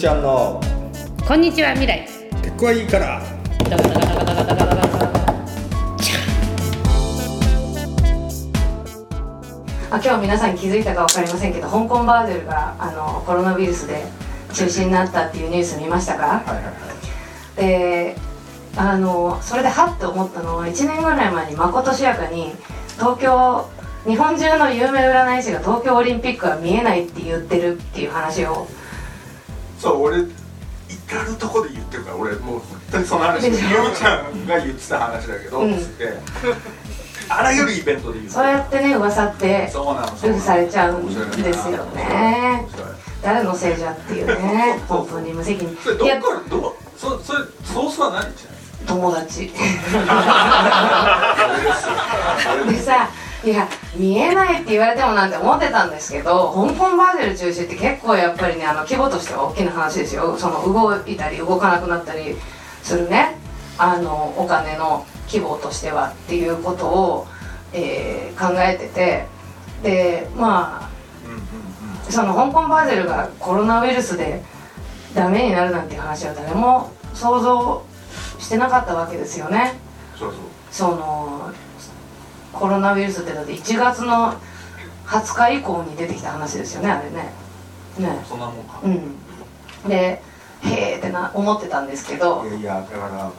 ちゃんの。こんにちは未来。結構いいから。あ今日皆さん気づいたか分かりませんけど香港バーゼルがあのコロナウイルスで中止になったっていうニュース見ましたか、はいはいはい、であのそれではっと思ったのは1年ぐらい前にまことしやかに東京日本中の有名占い師が東京オリンピックは見えないって言ってるっていう話をそう俺至るとこで言ってるから俺もう本当にその話ゆうちゃんが言ってた話だけど、うん。つって。あらゆるイベントで言う。そうやってね噂ってそうされちゃうんですよね。誰のせいじゃっていうね本当に無責任。それどっいやからどうそそれソースは何？ちな友達 でさいや見えないって言われてもなんて思ってたんですけど香港バーゼル中止って結構やっぱりねあの規模としては大きな話ですよ。その動いたり動かなくなったりするね。あのお金の規模としてはっていうことを、えー考えてて。でまあその香港バーゼルがコロナウイルスでダメになるなんていう話は誰も想像してなかったわけですよね。そうそう。そのコロナウイルスってだって1月の20日以降に出てきた話ですよねあれね。ね。そんなもんか、うん。でへえってな思ってたんですけど。いやいやだからうん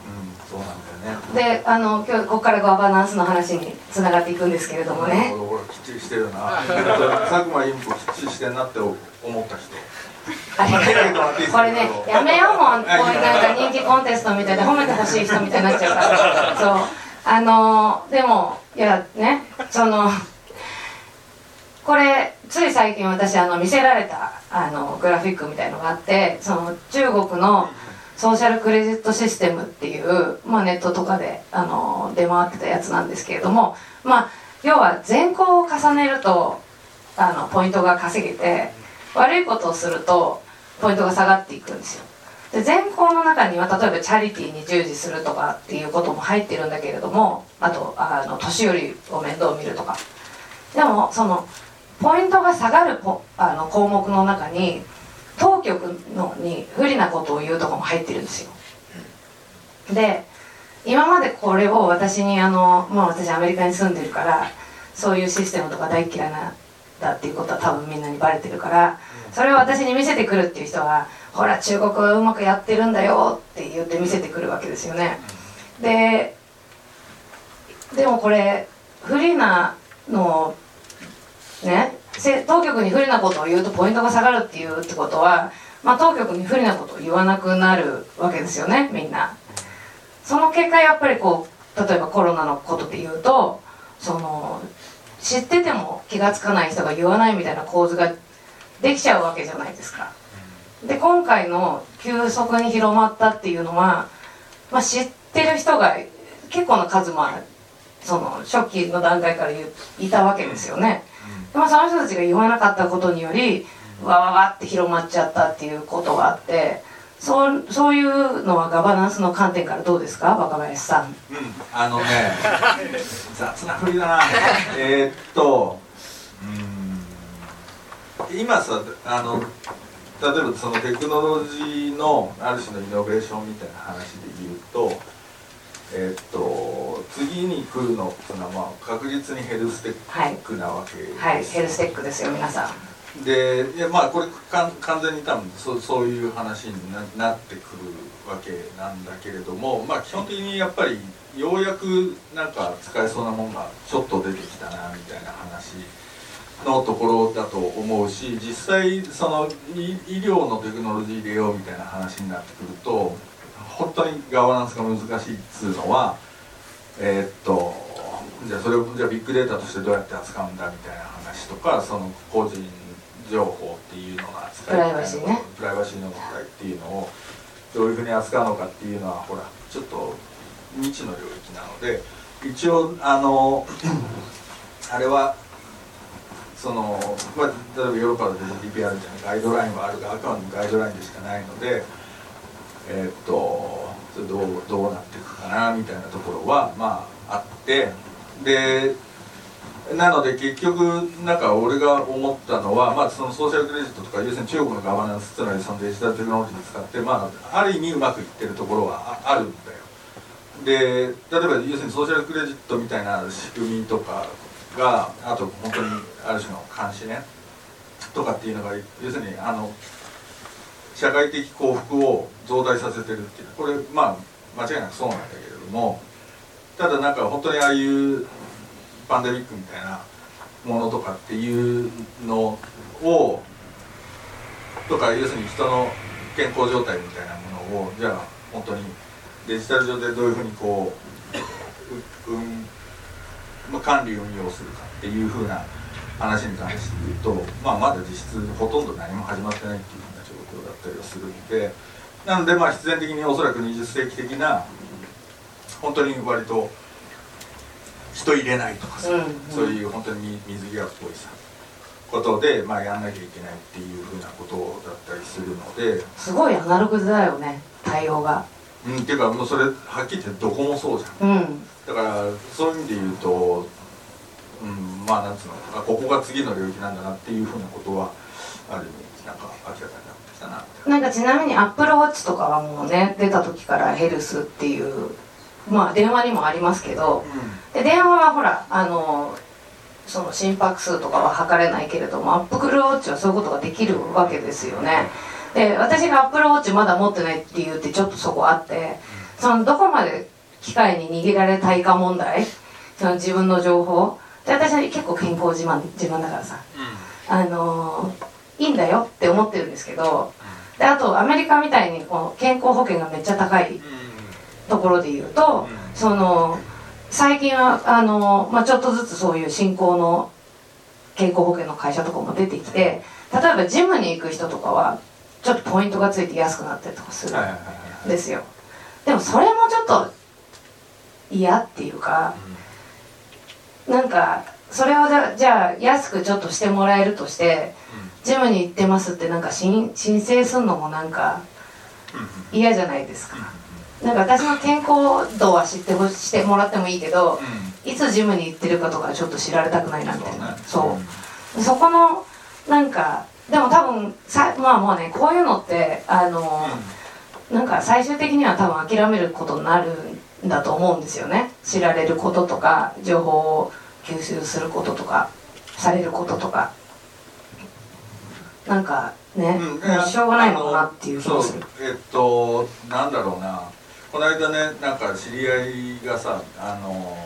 そうなんだよね。であの今日ここからガバナンスの話につながっていくんですけれどもね。ほらきっちりしてるな佐久間由美子きっちりしてんなって思った人あれこれねやめようもんこういうなんか人気コンテストみたいで褒めてほしい人みたいになっちゃうからそうあのでもいやねそのこれつい最近私あの見せられたあのグラフィックみたいのがあってその中国のソーシャルクレジットシステムっていう、まあ、ネットとかであの出回ってたやつなんですけれどもまあ要は善行を重ねるとあのポイントが稼げて悪いことをするとポイントが下がっていくんですよ。で善行の中には例えばチャリティーに従事するとかっていうことも入ってるんだけれどもあとあの年寄りを面倒見るとか。でもそのポイントが下がるポあの項目の中に当局のに不利なことを言うとかも入ってるんですよ。で今までこれを私にあの、まあ、私アメリカに住んでるからそういうシステムとか大嫌いなだっていうことは多分みんなにバレてるからそれを私に見せてくるっていう人はほら中国はうまくやってるんだよって言って見せてくるわけですよね。ででもこれ不利なのね当局に不利なことを言うとポイントが下がるっていうってことは、まあ、当局に不利なことを言わなくなるわけですよねみんな。その結果やっぱりこう例えばコロナのことで言うとその知ってても気が付かない人が言わないみたいな構図ができちゃうわけじゃないですか。で今回の急速に広まったっていうのは、まあ、知ってる人が結構な数もその初期の段階からいたわけですよね、でもその人たちが言わなかったことによりわわわって広まっちゃったっていうことがあってそうそういうのはガバナンスの観点からどうですか？若林さん。うん。あのね 雑な振りだな。えーっとうーん。今さあの例えばそのテクノロジーのある種のイノベーションみたいな話で言うとえーっと次に来るのっていうのは、まあ、確実にヘルステックなわけです、はい。ヘルステックですよ皆さん。でいやまあこれかん完全に多分そうそういう話にななってくるわけなんだけれどもまあ基本的にやっぱりようやくなんか使えそうなもんがちょっと出てきたなみたいな話のところだと思うし実際その医医療のテクノロジー入れようみたいな話になってくると本当にガバナンスが難しいっつうのはえーっとじゃあそれをじゃあビッグデータとしてどうやって扱うんだみたいな話とかその個人情報っていうのが扱いプライバシーね。プライバシーの問題っていうのをどういうふうに扱うのかっていうのはほらちょっと未知の領域なので一応あの あれはその、まあ、例えばヨーロッパだと GDPR じゃなガイドラインはあるがあくまでもガイドラインでしかないのでえーっとそれどうどうなっていくかなみたいなところはまああってでなので結局なんか俺が思ったのは、まあ、そのソーシャルクレジットとか要するに中国のガバナンスつまりそのデジタルテクノロジーを使って、まあ、ある意味うまくいってるところはああるんだよ。で例えば要するにソーシャルクレジットみたいな仕組みとかがあと本当にある種の監視ねとかっていうのが要するにあの社会的幸福を増大させてるっていうこれまあ間違いなくそうなんだけれどもただなんか本当にああいうパンデミックみたいなものとかっていうのをとか要するに人の健康状態みたいなものをじゃあ本当にデジタル上でどういうふうにこうう、うんまあ、管理運用するかっていうふうな話に関して言うと、まあ、まだ実質ほとんど何も始まってないっていうふうな状況だったりはするんで。なのでまあ必然的におそらく20世紀的な本当に割と人入れないとかさ、うんうん。そういう本当に水際っぽいさことで、まあ、やんなきゃいけないっていうふうなことだったりするので。すごいアナログだよね対応が。うんっていうかもうそれはっきり言ってどこもそうじゃん。うんだからそういう意味で言うと、うん、まあなんつうのあここが次の領域なんだなっていうふうなことはある意味なんか明らかになってきたななんかちなみにアップルウォッチとかはもうね出た時からヘルスっていうまあ電話にもありますけどで電話はほらあのその心拍数とかは測れないけれどもアップルウォッチはそういうことができるわけですよね。で私がアップルウォッチまだ持ってないっていうってちょっとそこあってそのどこまで機械に握られたいか問題？その自分の情報？で私は結構健康自慢自慢だからさ。あのいいんだよって思ってるんですけどであとアメリカみたいにこう健康保険がめっちゃ高いところで言うとその最近はあの、まあ、ちょっとずつそういう新興の健康保険の会社とかも出てきて例えばジムに行く人とかはちょっとポイントがついて安くなったりとかするんですよ。でもそれもちょっと嫌っていうかなんかそれをじゃあ安くちょっとしてもらえるとしてジムに行ってますってなんか申申請するのもなんか嫌じゃないですか。なんか私の健康度は知ってほしてもらってもいいけどいつジムに行ってるかとかちょっと知られたくないなみたいな。そうそこのなんかでも多分さまあもうねこういうのってあの、なんか最終的には多分諦めることになるんだと思うんですよね。知られることとか情報を吸収することとかされることとか。なんかね、うんしょうがないのかなっていう気もする。そうえっとなんだろうな。この間ねなんか知り合いがさあの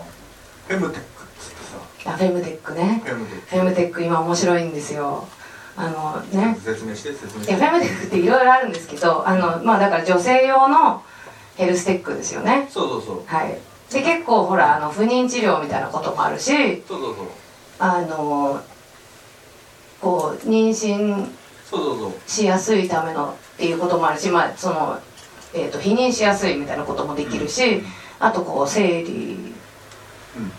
フェムテックっつってさ。あフェムテックね。フェムテック。今面白いんですよ。あのね。説明して説明して。いやフェムテックっていろいろあるんですけどあのまあだから女性用のヘルステックですよね。そうそうそう。はい。で結構ほらあの不妊治療みたいなこともあるしそうそうそう。あのこう妊娠そうそうそう。しやすいためのっていうこともあるしまあその、えー、と避妊しやすいみたいなこともできるし、あとこう生理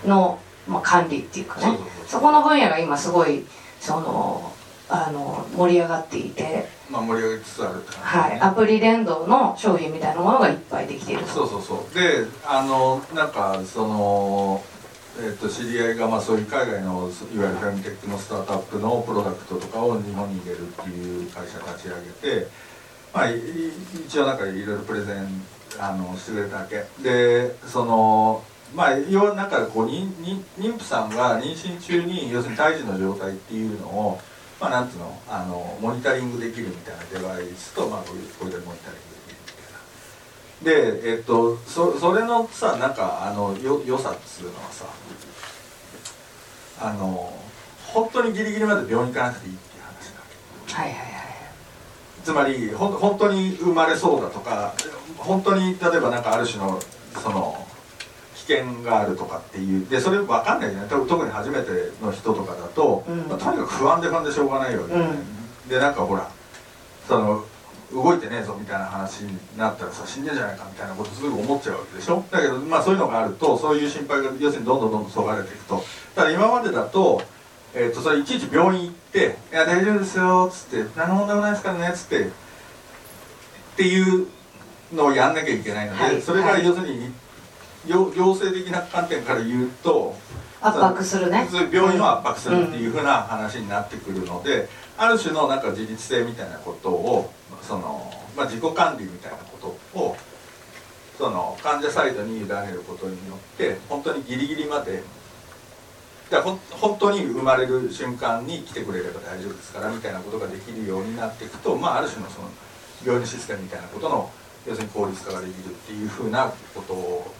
の、まあ、管理っていうかね。そうそうそう。そこの分野が今すごいそのあの盛り上がっていて、まあ盛り上げつつあるって感じ。はい、アプリ連動の商品みたいなものがいっぱいできていると。そうそうそう。であのなんかそのえっと知り合いがまあそういう海外のいわゆるフェムテックのスタートアップのプロダクトとかを日本に入れるっていう会社立ち上げてまあい一応なんかいろいろプレゼンあのしてくれたわけ。でそのまあ要はなんかこう妊婦さんが妊娠中に要するに胎児の状態っていうのをまあなんつうのあのモニタリングできるみたいなデバイスとまあこういうこれでモニタリングできるみたいな。でえっとそそれのさなんかあのよ良さっつうのはさあの本当にギリギリまで病院行かなくていいっていう話なわけはいはいはいつまりほん本当に生まれそうだとか本当に例えばなんかある種のその危険があるとかっていうでそれ分かんないじゃない特特に初めての人とかだと、うん。まあとにかく不安で不安でしょうがないわけ、うん。でなんかほらその動いてねえぞみたいな話になったらさ死んでんじゃないかみたいなことすぐ思っちゃうわけでしょ。だけどまあそういうのがあるとそういう心配が要するにどんどんどんどんそがれていくと。ただ今までだと,、えー、とそれいちいち病院行って「いや大丈夫ですよ」っつって「何の問題もないですからね」っつってっていうのをやんなきゃいけないので、はい。それがはい。要するに行行政的な観点から言うと圧迫するね。病院を圧迫するっていうふうな話になってくるので、ある種のなんか自律性みたいなことをその、まあ、自己管理みたいなことをその患者サイドに委ねることによって本当にギリギリまで本当に生まれる瞬間に来てくれれば大丈夫ですからみたいなことができるようになっていくと、まあ、ある種のその病院システムみたいなことの要するに効率化ができるっていうふうなこと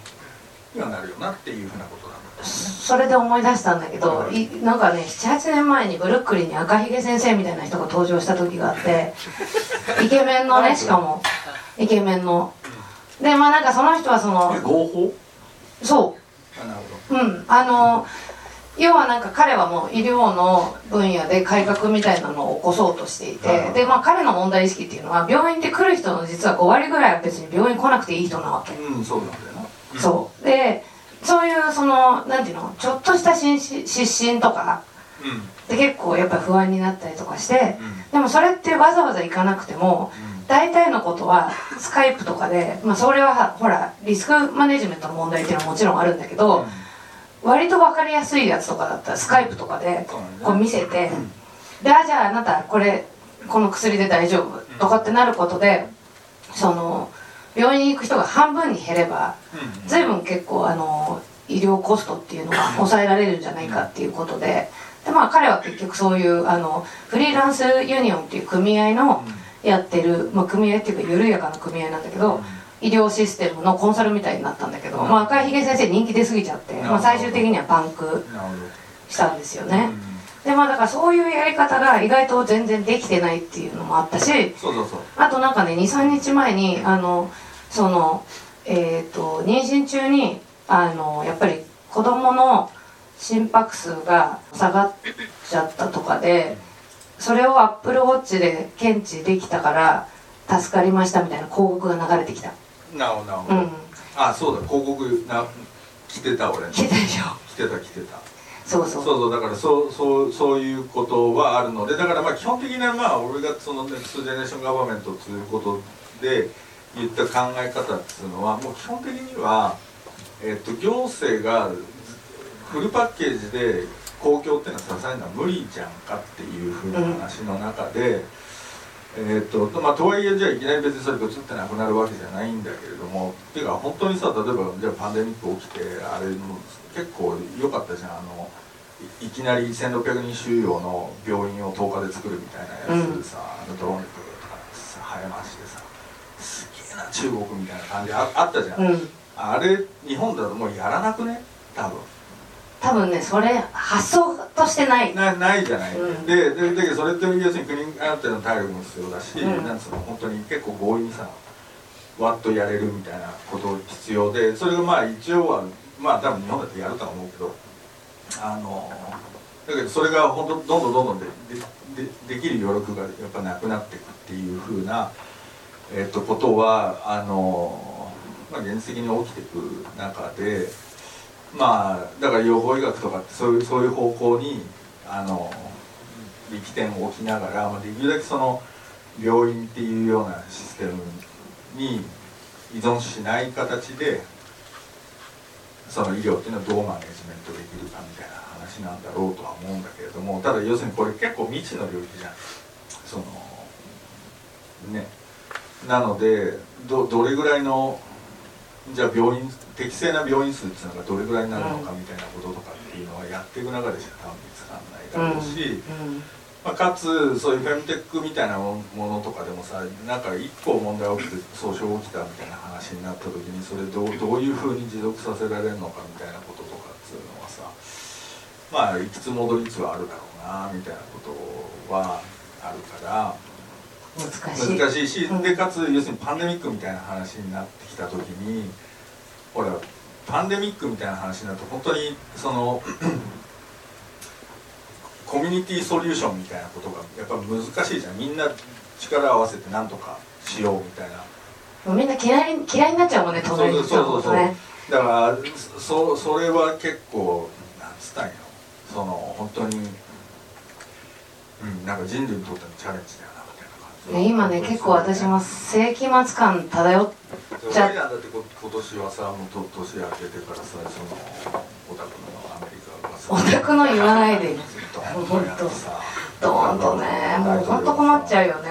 にはなるよなっていうふうなことなんだね。それで思い出したんだけどいなんかね78年前にブルックリンに赤ひげ先生みたいな人が登場した時があって イケメンのねしかもイケメンの。でまあなんかその人はそのえ合法？そう。あなるほうん、あの要はなんか彼はもう医療の分野で改革みたいなのを起こそうとしていて、うんで、まあ彼の問題意識っていうのは病院って来る人の実は5割ぐらいは別に病院来なくていい人なわけ、どうんそうなんだそう。でそういうそのなんていうのちょっとした失神とかで結構やっぱ不安になったりとかしてうん。でもそれってわざわざ行かなくても大体のことはスカイプとかで、まあ、それはほらリスクマネジメントの問題っていうのはもちろんあるんだけど、割と分かりやすいやつとかだったらスカイプとかでこう見せてであじゃああなたこれこの薬で大丈夫とかってなることでその病院に行く人が半分に減ればうん随分結構あの医療コストっていうのが抑えられるんじゃないかっていうことででまあ彼は結局そういうあのフリーランスユニオンっていう組合のやってる、まあ、組合っていうか緩やかな組合なんだけど医療システムのコンサルみたいになったんだけど、まあ、赤いひげ先生人気出過ぎちゃって、まあ、最終的にはパンクしたんですよね、でまあだからそういうやり方が意外と全然できてないっていうのもあったしそうそうそう。あとなんかね23日前にあのそのえっ、と妊娠中にあのやっぱり子供の心拍数が下がっちゃったとかでそれを Apple Watch で検知できたから助かりましたみたいな広告が流れてきた。なるほどなるほど、うん。あそうだ。広告な来てた俺。来てたでしょ。来てた来てた。そうそう。そうそう。だからそうそうそういうことはあるのでだからまあ基本的なまあ俺がその Next Generation Government ということで言った考え方っていうのはもう基本的には、えっと行政がフルパッケージで公共っていうのは支えるのは無理じゃんかっていうふうな話の中で、えっとまあとはいえじゃあいきなり別にそれが映ってなくなるわけじゃないんだけれどもっていうか本当にさ例えばじゃあパンデミック起きてあれも結構良かったじゃん。あのいいきなり1600人収容の病院を10日で作るみたいなやつでさ、あのドローンでとかさ早回しでさ中国みたいな感じああったじゃん、うん。あれ日本だともうやらなくね？多分。多分ねそれ発想としてない。なないじゃない、うん。ででだけどそれって要するに国ある程度の体力も必要だし、うん。なんつうの本当に結構強引にさわっとやれるみたいなこと必要でそれがまあ一応はまあ多分日本だってやるとは思うけどあのだけどそれが本当どんどんどんどんでででできる余力がやっぱなくなっていくっていうふうな、えっとことはあの、まあ、現実的に起きていく中でまあだから予防医学とかってそういうそういう方向にあの力点を置きながら、まあ、できるだけその病院っていうようなシステムに依存しない形でその医療っていうのはどうマネジメントできるかみたいな話なんだろうとは思うんだけれどもただ要するにこれ結構未知の領域じゃん。そのねなのでどどれぐらいのじゃあ病院適正な病院数っていうのがどれぐらいになるのかみたいなこととかっていうのはやっていく中でしか多分見つかんないだろうし、うん。まあ、かつそういうフェムテックみたいなものとかでもさなんか一個問題起きて訴訟起きたみたいな話になった時にそれどうどういうふうに持続させられるのかみたいなこととかっていうのはさまあいくつ戻りつはあるだろうなみたいなことはあるから難しい。難しでかつ要するにパンデミックみたいな話になってきた時にほらパンデミックみたいな話になると本当にその コミュニティソリューションみたいなことがやっぱ難しいじゃん。みんな力を合わせてなんとかしようみたいな。もうみんな嫌い嫌いになっちゃうもんね隣の人のことね。だからそそれは結構なんつったんやその本当にうんなんか人類にとってのチャレンジだ今ね結構私も世紀末感漂っじゃってこ今年はさもうと年明けてからさそのオタクのアメリカがさオタクの言わないで。ドーンとやってさどーんとねもうほんと困っちゃうよね。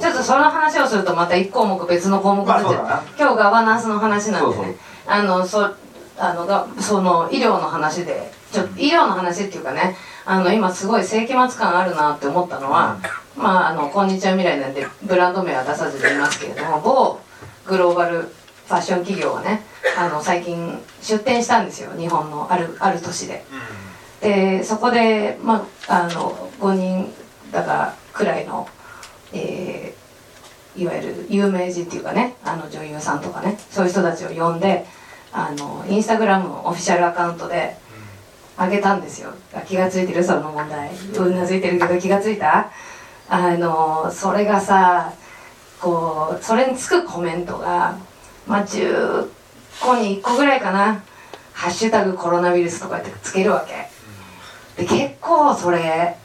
ちょっとその話をするとまた一項目別の項目になっちゃう,、まあそう今日ガバナンスの話なんでね。そうそう。あのそあのがその医療の話でちょ医療の話っていうかねあの今すごい世紀末感あるなって思ったのは、まああの「こんにちは未来」なんでブランド名は出さずにいますけれども某グローバルファッション企業がねあの最近出店したんですよ日本のあるある都市で。でそこで、まあ、あの5人だからくらいの、えーいわゆる有名人っていうかねあの女優さんとかねそういう人たちを呼んであのインスタグラムのオフィシャルアカウントであげたんですよ。あ気がついてる？その問題。うなずいてるけど気がついた？あのそれがさこうそれにつくコメントがまあ10個に1個ぐらいかな「ハッシュタグコロナウイルス」とかってつけるわけ。で結構それ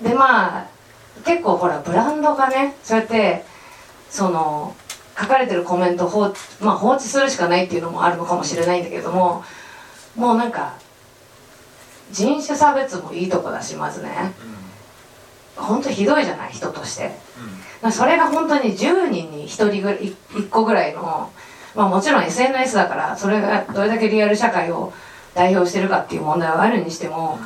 でまあ結構ほらブランドがねそうやってその書かれてるコメントを放,、まあ、放置するしかないっていうのもあるのかもしれないんだけれどももうなんか人種差別もいいとこだしまずね。本当ひどいじゃない人として。それが本当に10人に1人ぐらい1個ぐらいのまあもちろん SNS だからそれがどれだけリアル社会を代表してるかっていう問題はあるにしても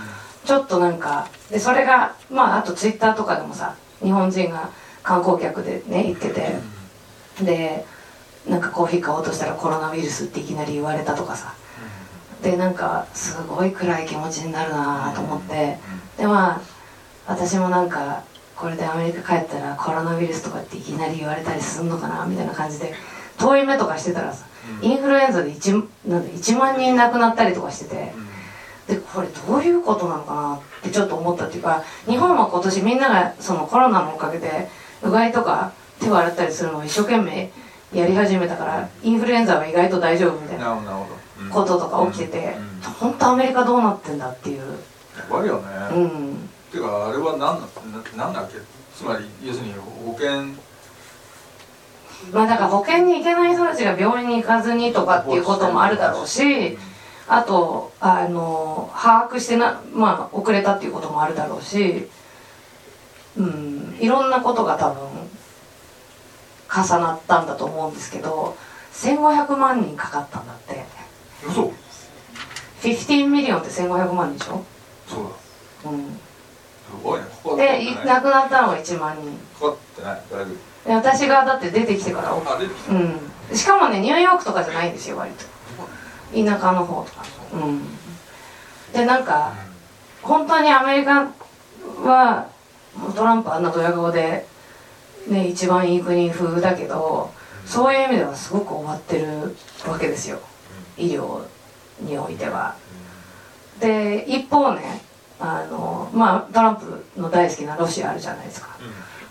ちょっとなんかでそれがまああとツイッターとかでもさ日本人が観光客でね行ってて。でなんかコーヒー買おうとしたらコロナウイルスっていきなり言われたとかさでなんかすごい暗い気持ちになるなと思って。でまあ私もなんかこれでアメリカ帰ったらコロナウイルスとかっていきなり言われたりするのかなみたいな感じで遠い目とかしてたらさインフルエンザで 1, なんで1万人亡くなったりとかしててでこれどういうことなのかなってちょっと思ったっていうか日本は今年みんながそのコロナのおかげでうがいとか手を洗ったりするのを一生懸命やり始めたからインフルエンザは意外と大丈夫みたいな。なるほどなるほどこととか起きててうん。本当アメリカどうなってんだっていう。やばいよね、うん。てかあれは何だななんだっけ？つまり要するに保険。まあだから保険に行けない人たちが病院に行かずにとかっていうこともあるだろうしあとあの把握してなまあ遅れたっていうこともあるだろうしうん。いろんなことが多分重なったんだと思うんですけど1500万人かかったんだって嘘。15ミリオンって1500万人でしょ、そうだ。うん、すごいね。ここでい。亡くなったのが1万人。かかってない。大丈で私がだって出てきてから。夫あ出てきた。うん。しかもねニューヨークとかじゃないんですよ割と。田舎の方とか。うんでなんか本当にアメリカはトランプあんなドヤ顔でね一番いい国風だけどそういう意味ではすごく終わってるわけですよ医療においては。で一方ねあのまあトランプの大好きなロシアあるじゃないですか。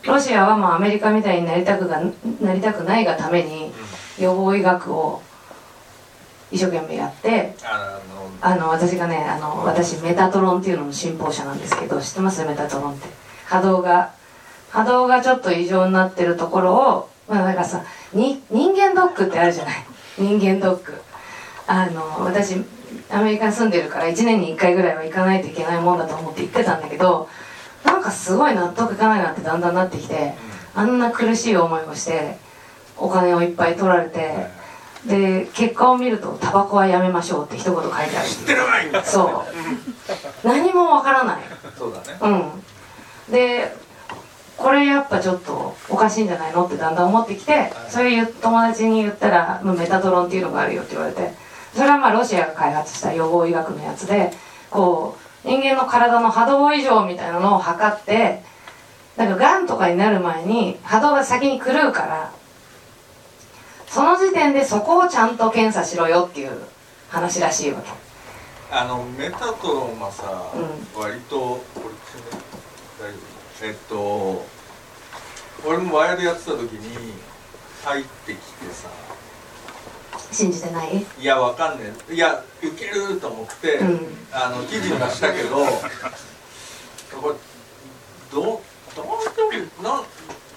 ロシアはまあアメリカみたいになりたくがなりたくないがために予防医学を一生懸命やってああの私がねあの私メタトロンっていうのの信奉者なんですけど知ってます？メタトロンって。波動が波動がちょっと異常になってるところをまあなんかさに人間ドックってあるじゃない？人間ドックあの私アメリカに住んでるから1年に1回ぐらいは行かないといけないもんだと思って行ってたんだけどなんかすごい納得いかないなってだんだんなってきてあんな苦しい思いをしてお金をいっぱい取られてで結果を見るとタバコはやめましょうって一言書いてある。知ってるわい。そう。何もわからない。そうだね。うん。でこれやっぱちょっとおかしいんじゃないのってだんだん思ってきてそういう友達に言ったらまあメタトロンっていうのがあるよって言われてそれはまあロシアが開発した予防医学のやつでこう人間の体の波動異常みたいなのを測ってだからがんとかになる前に波動が先に狂うからその時点でそこをちゃんと検査しろよっていう話らしいわけ。あのメタトロンはさ、う割とこれ大丈夫えっと俺もワイヤでやってた時に入ってきてさ信じてない？いやわかんねえ。いやいけると思って、うん。あの記事にはしたけどこれどうどうな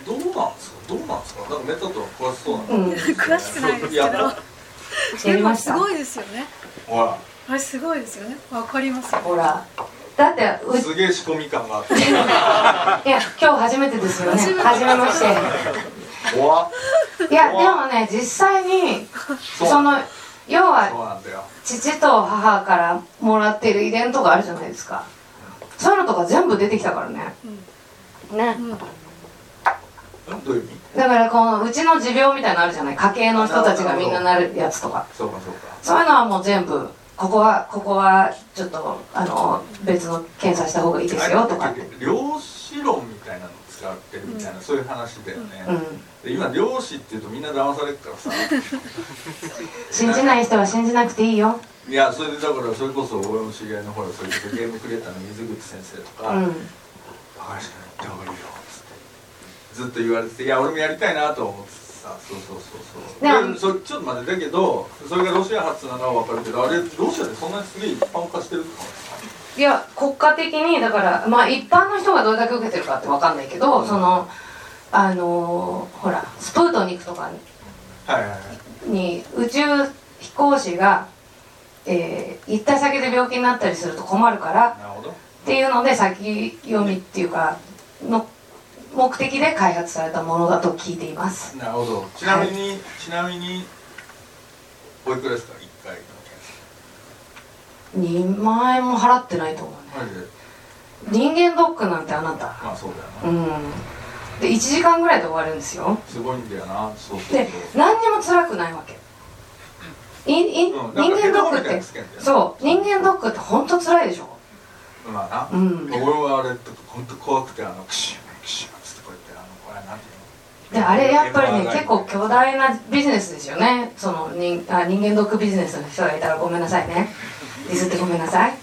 どうなんですか？どうなんですか？なんかメタトロン詳しそうな。んうん。詳しくないですけやどでもすごいですよね。ほら。あれすごいですよね。わかりますよ。ほら。だってうすげえ仕込み感があっていや今日初めてですよね。初めて初めまして。怖っいやでもね実際にその要は父と母からもらってる遺伝とかあるじゃないですか。そういうのとか全部出てきたからね。ね。うん。だからこのうちの持病みたいなのあるじゃない？家系の人たちがみんななるやつとか。そうかそうか。そういうのはもう全部ここはここはちょっとあの別の検査した方がいいですよとかって。量子論みたいなの使ってるみたいな、そういう話だよね、うん。で今量子っていうとみんな騙されるからさ。信じない人は信じなくていいよ。いやそれでだからそれこそ俺の知り合いのほらそれこそゲームクリエイターの水口先生とか「うん。高橋君やった方がいいよ」っつってずっと言われてていや俺もやりたいなと思ってさそうそうそうそう。でそれちょっと待ってだけどそれがロシア発なのは分かるけどあれロシアでそんなにすげえ一般化してるってことですかいや国家的にだからまあ一般の人がどれだけ受けてるかって分かんないけど、そのあのーほらスプートニクとかはいはいはい。に宇宙飛行士が、えー行った先で病気になったりすると困るからなるほど。っていうので先読みっていうかの目的で開発されたものだと聞いていますなるほどちなみに、ちなみにおいくらですか1回2万円も払ってないと思うね。人間ドックなんてあなた。まあそうだよな、うん。で1時間ぐらいで終わるんですよ。すごいんだよな。そうそうで何にも辛くないわけ。いいうん。人間ドックってそう。人間ドックって本当辛いでしょ。まあな、うん。俺はあれ本当怖くてあのクシュンクシュンっつってこうやってあのこれなんていうの？であれやっぱりね結構巨大なビジネスですよね。その人あ人間ドックビジネスの人がいたらごめんなさいねディスってごめんなさい。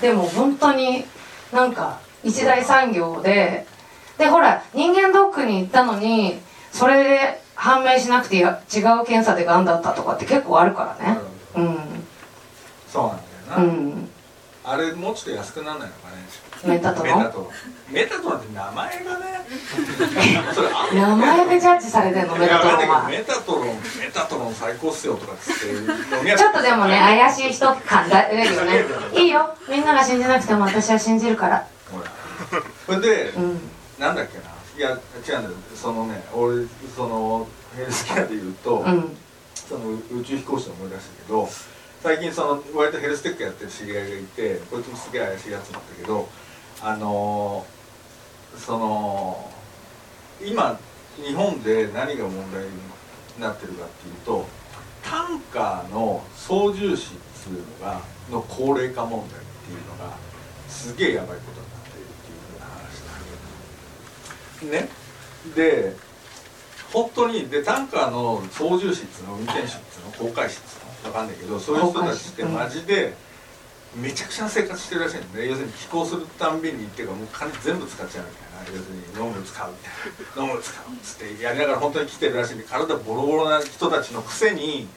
でも本当になんか一大産業ででほら人間ドックに行ったのにそれで判明しなくて違う検査でがんだったとかって結構あるからね。うん。そうなんだよな、うんあれもうちょっと安くならないのかね。メタトロ？ンメタトロ。ンメタトロンって名前がね。名前でジャッジされてんの？メタトロンはメタトロンメタトロン最高っすよとかっつってちょっとでもね怪しい人感出るよね。いいよ。みんなが信じなくても私は信じるから。ほらそれで、うん。なんだっけな。いや違うんだよ。そのね俺そのヘルスケアで言うと、うん。その宇宙飛行士で思い出したけど最近その割とヘルステックやってる知り合いがいてこいつもすげえ怪しいやつなんだけどあのーその今日本で何が問題になってるかっていうとタンカーの操縦士っつうのがの高齢化問題っていうのがすげえやばいことになってるっていうふうな話だね。で本当にでタンカーの操縦士っつうの運転手っつうの航海士っつうのわかんないけどそういう人たちってマジでめちゃくちゃな生活してるらしいんで、ね、要するに寄港するたんびにっていうかもう金全部使っちゃうみたいな。要するに飲む使うみたいな飲む使うっつってやりながら本当に来てるらしいんで体ボロボロな人たちのくせに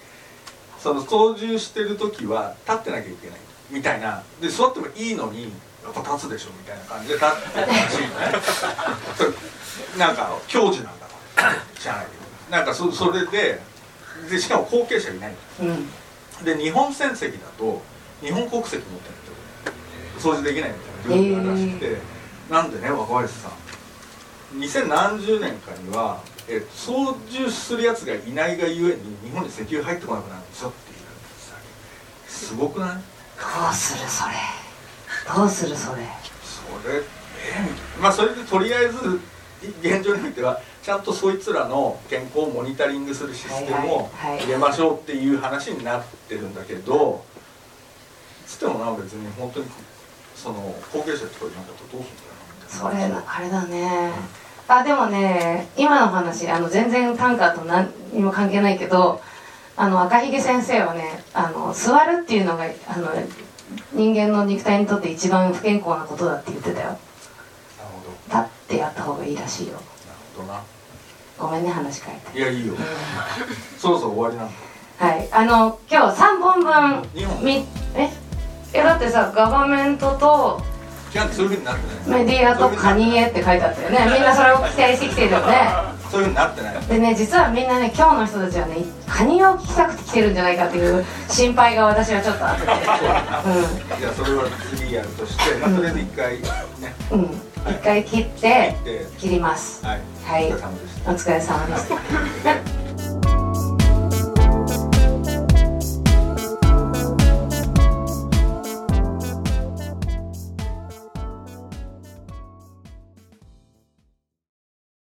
その操縦してる時は立ってなきゃいけないみたいな。で座ってもいいのにやっぱ立つでしょみたいな感じで立ってたらしいね。なんか教授なんだから知らないけど。なんかそそれででしかも後継者いないうん。で日本船籍だと日本国籍持ってないと掃除できないみたいなルールがあるらしくて、なんでね若林さん。20何十年かには、えっと操縦するやつがいないがゆえに日本に石油入ってこなくなるんですよっていう。さすごくない？どうするそれ。どうするそれ。それえー。みたいなまあそれでとりあえず現状においてはちゃんとそいつらの健康をモニタリングするシステムを入れましょうっていう話になってるんだけどつってもな別に本当にその後継者とかいなかったらどうすそれるんだよあれだね。あでもね今の話あの全然短歌と何にも関係ないけどあの赤ひげ先生はねあの座るっていうのがあの人間の肉体にとって一番不健康なことだって言ってたよ。なるほど。立ってやった方がいいらしいよとな。ごめんね話変えて。いやいいよ。そろそろ終わりなんだ。はい。あの今日3本分本え？えだってさガバメントとそういうふうになってない？メディアとカニエって書いてあったよね。みんなそれを期待してきてるよね。そういうふうになってない。でね実はみんなね今日の人たちはねカニエを聞きたくて来てるんじゃないかっていう心配が私はちょっとあって。そうな、うん、いやそれは次やるとして、まあ、それで一回ね、う、うん。一回切って切ります。はい、お疲れ様でした。